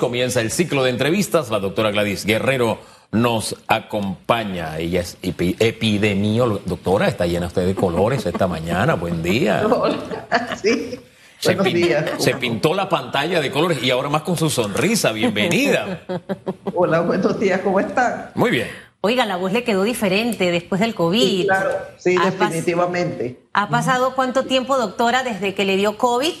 Comienza el ciclo de entrevistas. La doctora Gladys Guerrero nos acompaña. Ella es epidemióloga. Doctora, está llena usted de colores esta mañana. Buen día. Sí. Se, se, pintó la pantalla de colores y ahora más con su sonrisa. Bienvenida. Hola, buenos días. ¿Cómo están? Muy bien. Oiga, la voz le quedó diferente después del COVID. Sí, claro, sí, definitivamente. ¿Ha pasado cuánto tiempo, doctora, desde que le dio COVID?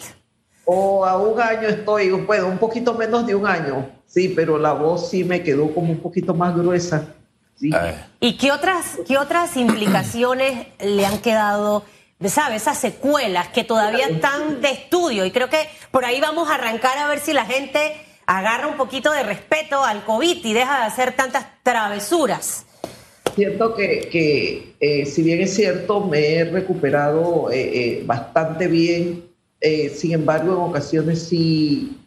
O a un año estoy, bueno, un poquito menos de un año, sí, pero la voz sí me quedó como un poquito más gruesa. Sí. ¿Y qué otras, qué otras implicaciones le han quedado, sabe, esas secuelas que todavía están de estudio? Y creo que por ahí vamos a arrancar a ver si la gente agarra un poquito de respeto al COVID y deja de hacer tantas travesuras. Siento que, que eh, si bien es cierto, me he recuperado eh, eh, bastante bien eh, sin embargo, en ocasiones sí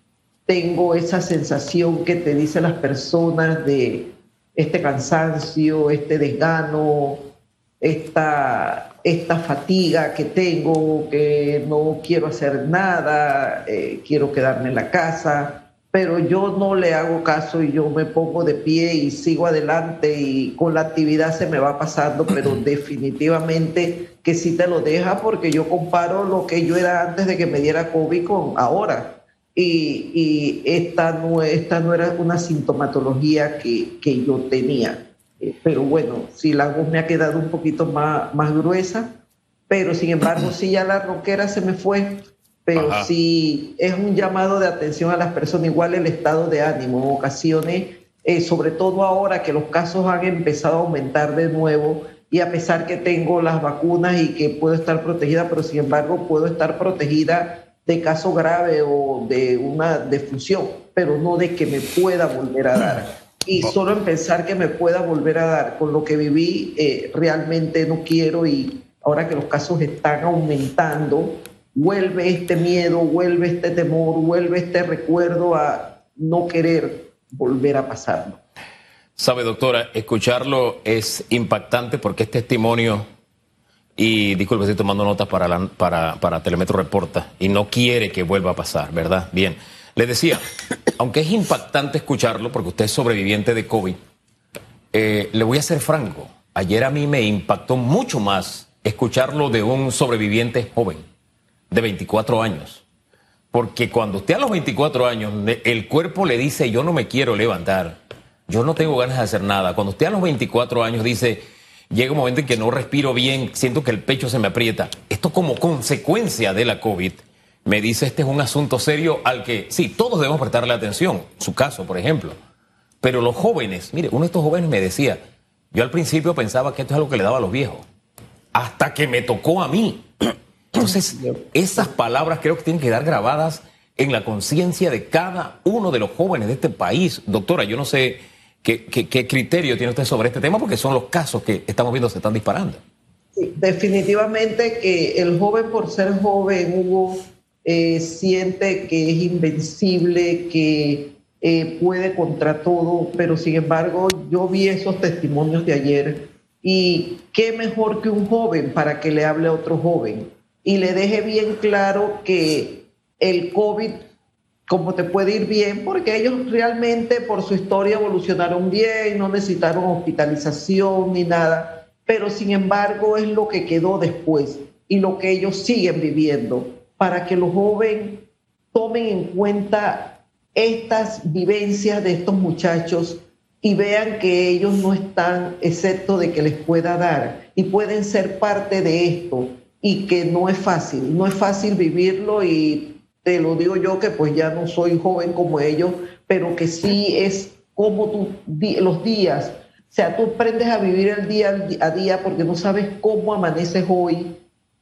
tengo esa sensación que te dicen las personas de este cansancio, este desgano, esta, esta fatiga que tengo, que no quiero hacer nada, eh, quiero quedarme en la casa pero yo no le hago caso y yo me pongo de pie y sigo adelante y con la actividad se me va pasando, pero definitivamente que sí te lo deja porque yo comparo lo que yo era antes de que me diera COVID con ahora. Y, y esta, no, esta no era una sintomatología que, que yo tenía. Eh, pero bueno, sí, la voz me ha quedado un poquito más, más gruesa, pero sin embargo, sí, ya la roquera se me fue pero sí es un llamado de atención a las personas, igual el estado de ánimo, en ocasiones, eh, sobre todo ahora que los casos han empezado a aumentar de nuevo y a pesar que tengo las vacunas y que puedo estar protegida, pero sin embargo puedo estar protegida de caso grave o de una defunción, pero no de que me pueda volver a dar. Y solo en pensar que me pueda volver a dar con lo que viví, eh, realmente no quiero y ahora que los casos están aumentando, vuelve este miedo, vuelve este temor, vuelve este recuerdo a no querer volver a pasarlo. Sabe, doctora, escucharlo es impactante porque es testimonio, y disculpe, estoy tomando notas para, para, para Telemetro Reporta, y no quiere que vuelva a pasar, ¿verdad? Bien, le decía, aunque es impactante escucharlo porque usted es sobreviviente de COVID, eh, le voy a ser franco, ayer a mí me impactó mucho más escucharlo de un sobreviviente joven de 24 años. Porque cuando usted a los 24 años, el cuerpo le dice, yo no me quiero levantar, yo no tengo ganas de hacer nada. Cuando usted a los 24 años dice, llega un momento en que no respiro bien, siento que el pecho se me aprieta, esto como consecuencia de la COVID, me dice, este es un asunto serio al que, sí, todos debemos prestarle atención, su caso, por ejemplo. Pero los jóvenes, mire, uno de estos jóvenes me decía, yo al principio pensaba que esto es algo que le daba a los viejos, hasta que me tocó a mí. Entonces, esas palabras creo que tienen que quedar grabadas en la conciencia de cada uno de los jóvenes de este país. Doctora, yo no sé qué, criterio tiene usted sobre este tema, porque son los casos que estamos viendo se están disparando. Definitivamente que el joven, por ser joven, Hugo, eh, siente que es invencible, que eh, puede contra todo, pero sin embargo, yo vi esos testimonios de ayer y qué mejor que un joven para que le hable a otro joven y le deje bien claro que el COVID, como te puede ir bien, porque ellos realmente por su historia evolucionaron bien, no necesitaron hospitalización ni nada, pero sin embargo es lo que quedó después y lo que ellos siguen viviendo, para que los jóvenes tomen en cuenta estas vivencias de estos muchachos y vean que ellos no están excepto de que les pueda dar y pueden ser parte de esto y que no es fácil, no es fácil vivirlo y te lo digo yo que pues ya no soy joven como ellos, pero que sí es como tú, los días, o sea, tú aprendes a vivir el día a día porque no sabes cómo amaneces hoy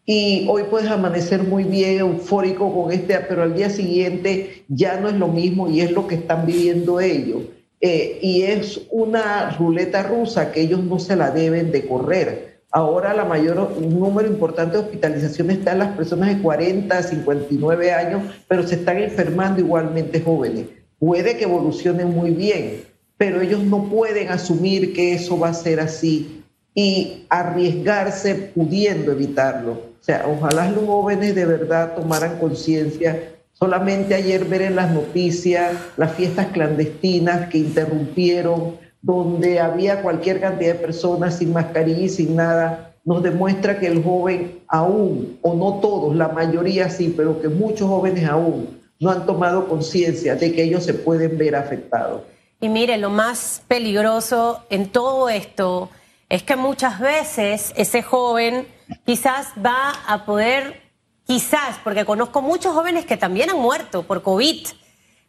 y hoy puedes amanecer muy bien, eufórico con este, pero al día siguiente ya no es lo mismo y es lo que están viviendo ellos. Eh, y es una ruleta rusa que ellos no se la deben de correr Ahora la mayor, un número importante de hospitalizaciones está en las personas de 40 a 59 años, pero se están enfermando igualmente jóvenes. Puede que evolucionen muy bien, pero ellos no pueden asumir que eso va a ser así y arriesgarse pudiendo evitarlo. O sea, ojalá los jóvenes de verdad tomaran conciencia Solamente ayer ver en las noticias las fiestas clandestinas que interrumpieron, donde había cualquier cantidad de personas sin mascarilla y sin nada, nos demuestra que el joven aún, o no todos, la mayoría sí, pero que muchos jóvenes aún no han tomado conciencia de que ellos se pueden ver afectados. Y mire, lo más peligroso en todo esto es que muchas veces ese joven quizás va a poder, quizás, porque conozco muchos jóvenes que también han muerto por COVID,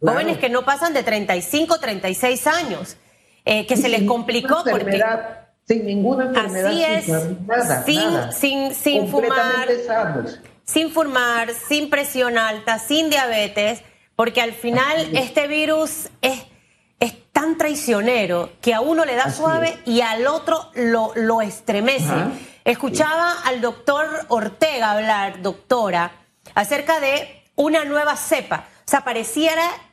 jóvenes que no pasan de 35, 36 años, eh, que se les complicó porque... Sin ninguna enfermedad. Así es, sin, sin, sin fumar, sin fumar, sin presión alta, sin diabetes, porque al final este virus es es tan traicionero que a uno le da suave y al otro lo, lo estremece. Escuchaba al doctor Ortega hablar, doctora, acerca de una nueva cepa. O sea,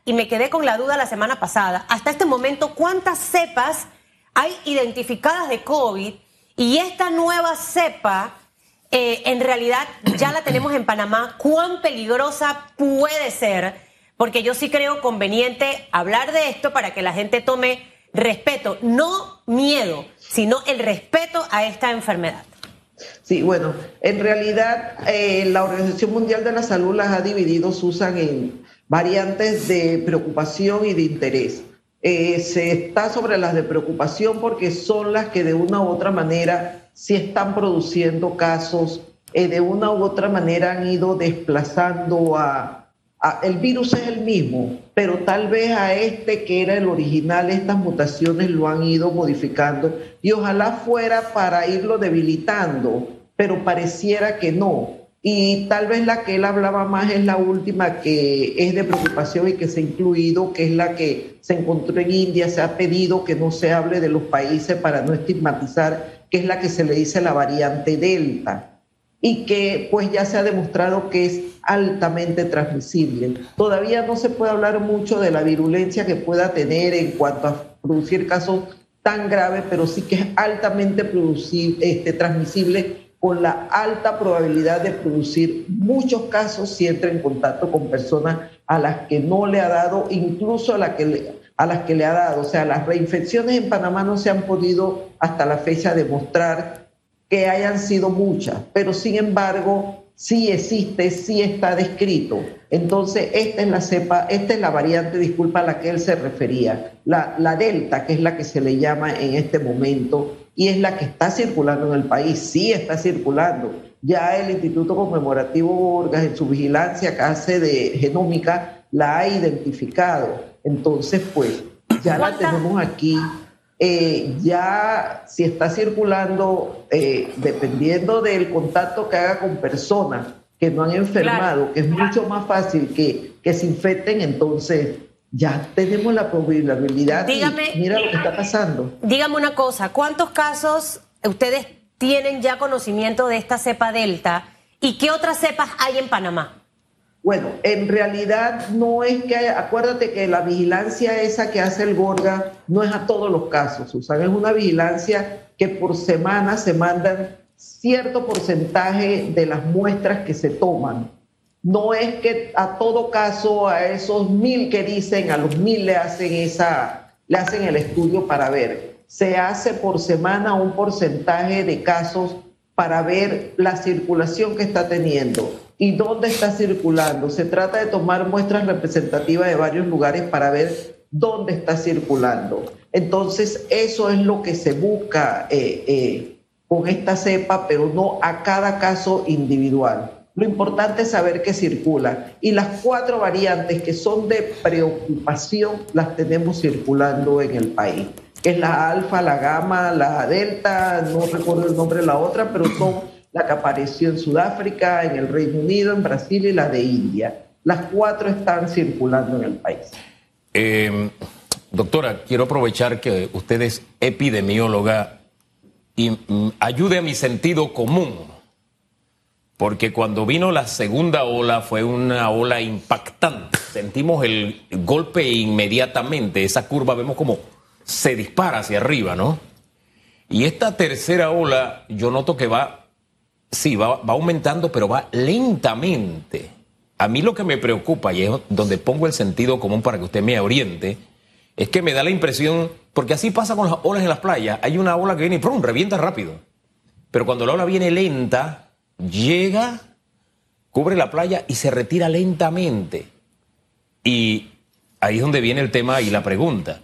y me quedé con la duda la semana pasada, hasta este momento, ¿cuántas cepas hay identificadas de COVID? Y esta nueva cepa, eh, en realidad, ya la tenemos en Panamá. ¿Cuán peligrosa puede ser? porque yo sí creo conveniente hablar de esto para que la gente tome respeto, no miedo, sino el respeto a esta enfermedad. Sí, bueno, en realidad eh, la Organización Mundial de la Salud las ha dividido, Susan, en variantes de preocupación y de interés. Eh, se está sobre las de preocupación porque son las que de una u otra manera sí están produciendo casos, eh, de una u otra manera han ido desplazando a, el virus es el mismo, pero tal vez a este que era el original, estas mutaciones lo han ido modificando y ojalá fuera para irlo debilitando, pero pareciera que no. Y tal vez la que él hablaba más es la última que es de preocupación y que se ha incluido, que es la que se encontró en India, se ha pedido que no se hable de los países para no estigmatizar, que es la que se le dice la variante Delta y que pues ya se ha demostrado que es altamente transmisible. Todavía no se puede hablar mucho de la virulencia que pueda tener en cuanto a producir casos tan graves, pero sí que es altamente este, transmisible con la alta probabilidad de producir muchos casos si entra en contacto con personas a las que no le ha dado, incluso a, que a las que le ha dado. O sea, las reinfecciones en Panamá no se han podido hasta la fecha demostrar que hayan sido muchas, pero sin embargo sí existe, sí está descrito. Entonces, esta es la cepa, esta es la variante, disculpa, a la que él se refería, la, la delta, que es la que se le llama en este momento, y es la que está circulando en el país, sí está circulando. Ya el Instituto Conmemorativo Borgas, en su vigilancia que hace de genómica, la ha identificado. Entonces, pues, ya la tenemos aquí eh, ya si está circulando, eh, dependiendo del contacto que haga con personas que no han enfermado, que es mucho más fácil que, que se infecten, entonces ya tenemos la probabilidad. Dígame, mira lo que está pasando. Dígame una cosa, ¿cuántos casos ustedes tienen ya conocimiento de esta cepa delta y qué otras cepas hay en Panamá? Bueno, en realidad no es que, acuérdate que la vigilancia esa que hace el Gorga no es a todos los casos, Susan, es una vigilancia que por semana se mandan cierto porcentaje de las muestras que se toman. No es que a todo caso a esos mil que dicen, a los mil le hacen esa, le hacen el estudio para ver. Se hace por semana un porcentaje de casos para ver la circulación que está teniendo y dónde está circulando. Se trata de tomar muestras representativas de varios lugares para ver dónde está circulando. Entonces, eso es lo que se busca eh, eh, con esta cepa, pero no a cada caso individual. Lo importante es saber que circula. Y las cuatro variantes que son de preocupación las tenemos circulando en el país, es la alfa, la gamma, la delta, no recuerdo el nombre de la otra, pero son la que apareció en Sudáfrica, en el Reino Unido, en Brasil y la de India. Las cuatro están circulando en el país. Em, doctora, quiero aprovechar que usted es epidemióloga y mm, ayude a mi sentido común, porque cuando vino la segunda ola fue una ola impactante. Sentimos el golpe inmediatamente, esa curva vemos como se dispara hacia arriba, ¿no? Y esta tercera ola yo noto que va Sí, va, aumentando, pero va lentamente. a mí lo que me preocupa, y es donde pongo el sentido común para que usted me oriente, es que me da la impresión, porque así pasa con las olas en las playas, hay una ola que viene y ¡prum! revienta rápido. Pero cuando la ola viene lenta, llega, cubre la playa y se retira lentamente. Y ahí es donde viene el tema y la pregunta.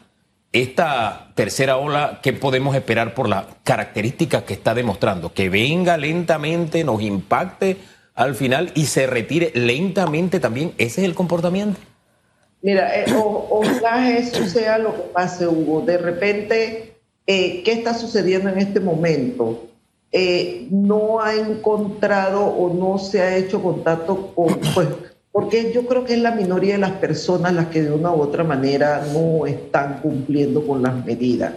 Esta tercera ola, ¿qué podemos esperar por las características que está demostrando? Que venga lentamente, nos impacte al final y se retire lentamente también. ¿Ese es el comportamiento? Mira, eh, ojalá eso sea lo que pase, Hugo. De repente, eh, ¿qué está sucediendo en este momento? Eh, no ha encontrado o no se ha hecho contacto con, pues, porque yo creo que es la minoría de las personas las que de una u otra manera no están cumpliendo con las medidas.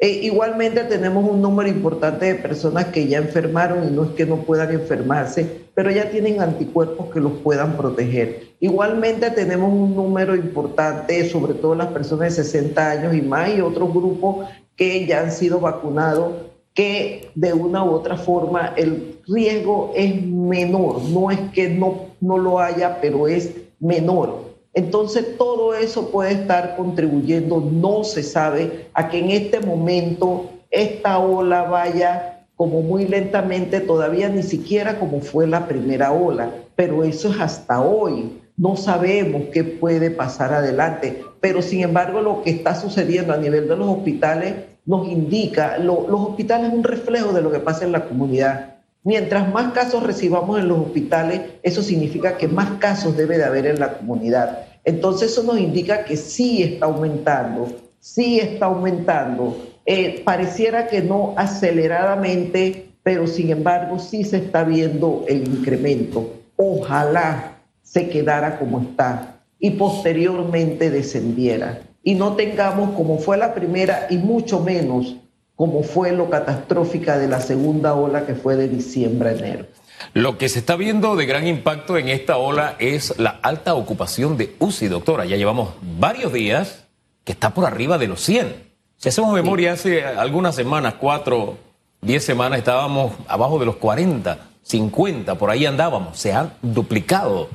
Eh, igualmente tenemos un número importante de personas que ya enfermaron y no es que no puedan enfermarse, pero ya tienen anticuerpos que los puedan proteger. Igualmente tenemos un número importante, sobre todo las personas de 60 años y más, y otros grupos que ya han sido vacunados, que de una u otra forma el riesgo es menor, no es que no, no lo haya, pero es menor. Entonces todo eso puede estar contribuyendo, no se sabe, a que en este momento esta ola vaya como muy lentamente, todavía ni siquiera como fue la primera ola, pero eso es hasta hoy. No sabemos qué puede pasar adelante, pero sin embargo lo que está sucediendo a nivel de los hospitales nos indica, los hospitales es un reflejo de lo que pasa en la comunidad. Mientras más casos recibamos en los hospitales, eso significa que más casos debe de haber en la comunidad. Entonces eso nos indica que sí está aumentando, sí está aumentando. Eh, pareciera que no aceleradamente, pero sin embargo sí se está viendo el incremento. Ojalá se quedara como está y posteriormente descendiera. Y no tengamos como fue la primera y mucho menos como fue lo catastrófica de la segunda ola que fue de diciembre a enero. Lo que se está viendo de gran impacto en esta ola es la alta ocupación de UCI, doctora. Ya llevamos varios días que está por arriba de los 100. Si hacemos memoria, hace algunas semanas, cuatro, diez semanas, estábamos abajo de los 40, 50, por ahí andábamos. Se han duplicado.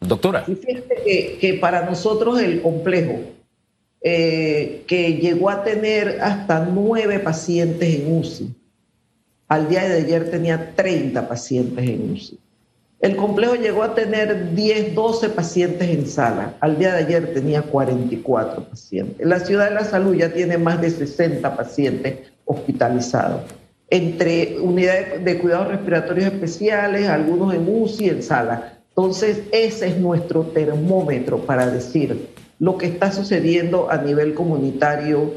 Doctora. fíjate que para nosotros el complejo eh, que llegó a tener hasta nueve pacientes en UCI. Al día de ayer tenía 30 pacientes en UCI. El complejo llegó a tener 10, 12 pacientes en sala. Al día de ayer tenía 44 pacientes. La ciudad de la salud ya tiene más de 60 pacientes hospitalizados, entre unidades de cuidados respiratorios especiales, algunos en UCI, en sala. Entonces, ese es nuestro termómetro para decir lo que está sucediendo a nivel comunitario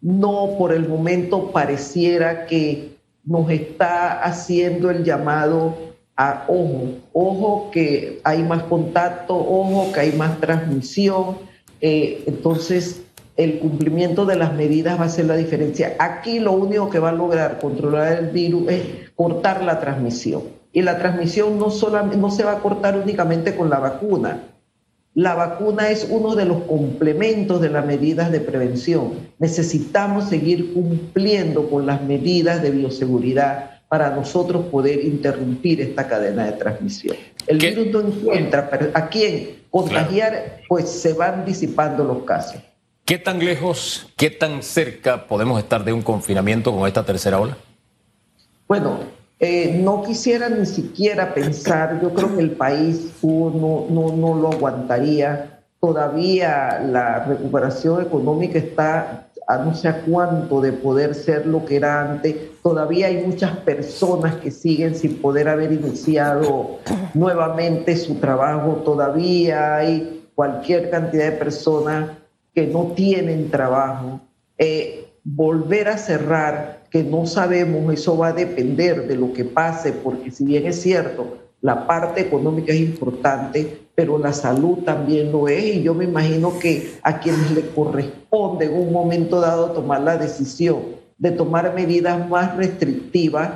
no por el momento pareciera que nos está haciendo el llamado a ojo, ojo que hay más contacto, ojo que hay más transmisión. Eh, entonces, el cumplimiento de las medidas va a ser la diferencia. Aquí lo único que va a lograr controlar el virus es cortar la transmisión. Y la transmisión no, solamente, no se va a cortar únicamente con la vacuna, la vacuna es uno de los complementos de las medidas de prevención. Necesitamos seguir cumpliendo con las medidas de bioseguridad para nosotros poder interrumpir esta cadena de transmisión. El virus no encuentra a quién contagiar, pues se van disipando los casos. ¿Qué tan lejos, qué tan cerca podemos estar de un confinamiento con esta tercera ola? Bueno, eh, no quisiera ni siquiera pensar, yo creo que el país no, no, no lo aguantaría. Todavía la recuperación económica está a no sé a cuánto de poder ser lo que era antes. Todavía hay muchas personas que siguen sin poder haber iniciado nuevamente su trabajo. Todavía hay cualquier cantidad de personas que no tienen trabajo. Eh, volver a cerrar que no sabemos, eso va a depender de lo que pase, porque si bien es cierto, la parte económica es importante, pero la salud también lo es, y yo me imagino que a quienes le corresponde en un momento dado tomar la decisión de tomar medidas más restrictivas,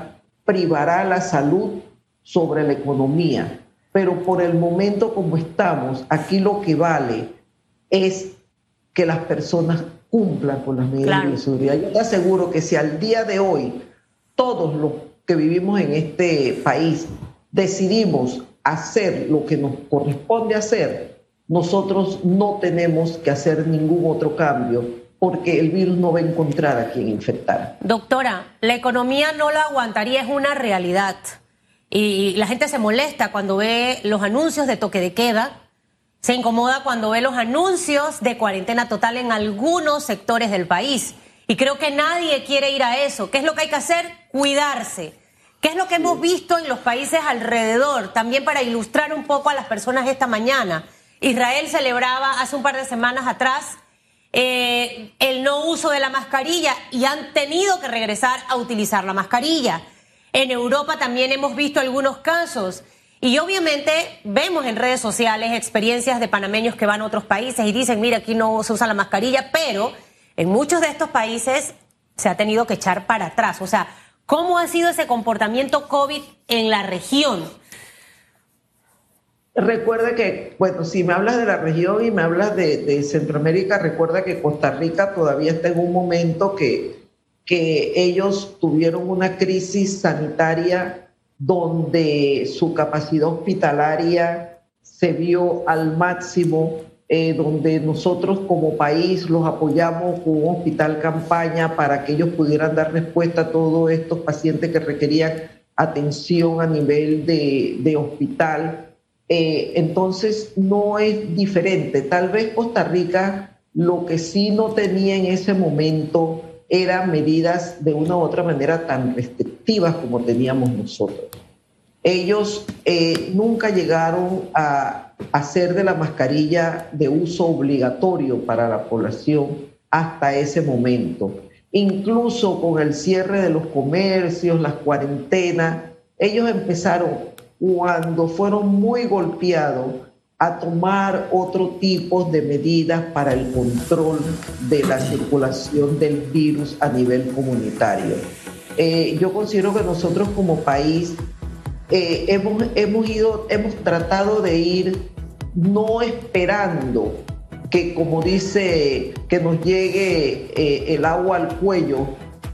privará la salud sobre la economía. Pero por el momento como estamos, aquí lo que vale es que las personas cumplan con las medidas de seguridad. Yo te aseguro que si al día de hoy todos los que vivimos en este país decidimos hacer lo que nos corresponde hacer, nosotros no tenemos que hacer ningún otro cambio porque el virus no va a encontrar a quien infectar. Doctora, la economía no lo aguantaría, es una realidad. Y la gente se molesta cuando ve los anuncios de toque de queda, se incomoda cuando ve los anuncios de cuarentena total en algunos sectores del país. Y creo que nadie quiere ir a eso. ¿Qué es lo que hay que hacer? Cuidarse. ¿Qué es lo que hemos visto en los países alrededor? También para ilustrar un poco a las personas esta mañana. Israel celebraba hace un par de semanas atrás eh, el no uso de la mascarilla y han tenido que regresar a utilizar la mascarilla. En Europa también hemos visto algunos casos. Y obviamente vemos en redes sociales experiencias de panameños que van a otros países y dicen, mira, aquí no se usa la mascarilla, pero en muchos de estos países se ha tenido que echar para atrás. O sea, ¿cómo ha sido ese comportamiento COVID en la región? Recuerda que, bueno, si me hablas de la región y me hablas de, Centroamérica, recuerda que Costa Rica todavía está en un momento que, que ellos tuvieron una crisis sanitaria donde su capacidad hospitalaria se vio al máximo eh, donde nosotros como país los apoyamos con un hospital campaña para que ellos pudieran dar respuesta a todos estos pacientes que requerían atención a nivel de, hospital. Eh, entonces no es diferente. Tal vez Costa Rica lo que sí no tenía en ese momento eran medidas de una u otra manera tan restrictivas como teníamos nosotros. Ellos eh, nunca llegaron a hacer de la mascarilla de uso obligatorio para la población hasta ese momento. Incluso con el cierre de los comercios, las cuarentenas, ellos empezaron cuando fueron muy golpeados a tomar otro tipo de medidas para el control de la circulación del virus a nivel comunitario. Eh, yo considero que nosotros como país eh, hemos, hemos, ido, hemos tratado de ir no esperando que, como dice, que nos llegue eh, el agua al cuello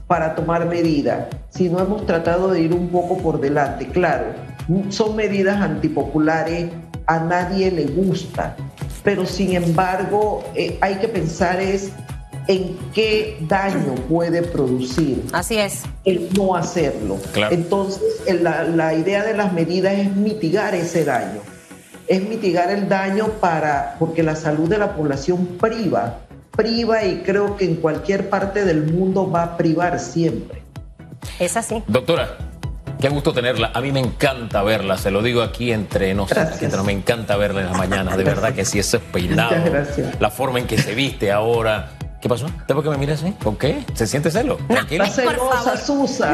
para tomar medidas, sino hemos tratado de ir un poco por delante. Claro, son medidas antipopulares, a nadie le gusta, pero sin embargo eh, hay que pensar es en qué daño puede producir. Así es. El no hacerlo. Entonces, la, la, idea de las medidas es mitigar ese daño. Es mitigar el daño para, porque la salud de la población priva, priva y creo que en cualquier parte del mundo va a privar siempre. Es así. Doctora, Qué gusto tenerla. A mí me encanta verla, se lo digo aquí entre nosotros. Entre, me encanta verla en las mañanas. De verdad que sí, ese peinado, la forma en que se viste ahora, ¿Qué pasó? ¿Por qué me mira así? ¿Por qué? ¿Se siente celo? Tranquila. por favor.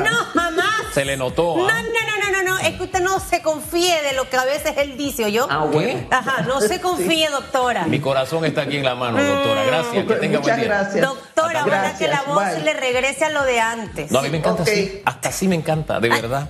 No, jamás. Se le notó. No, ¿ah? no, no, no, no, Es que usted no se confíe de lo que a veces él dice, ¿o yo? Ah, bueno. Ajá, no se confíe, doctora. Mi corazón está aquí en la mano, doctora. Gracias. Que tenga Muchas buen día. gracias. Doctora, ojalá que la voz le regrese a lo de antes. No, a mí me encanta así. Hasta así me encanta, de verdad.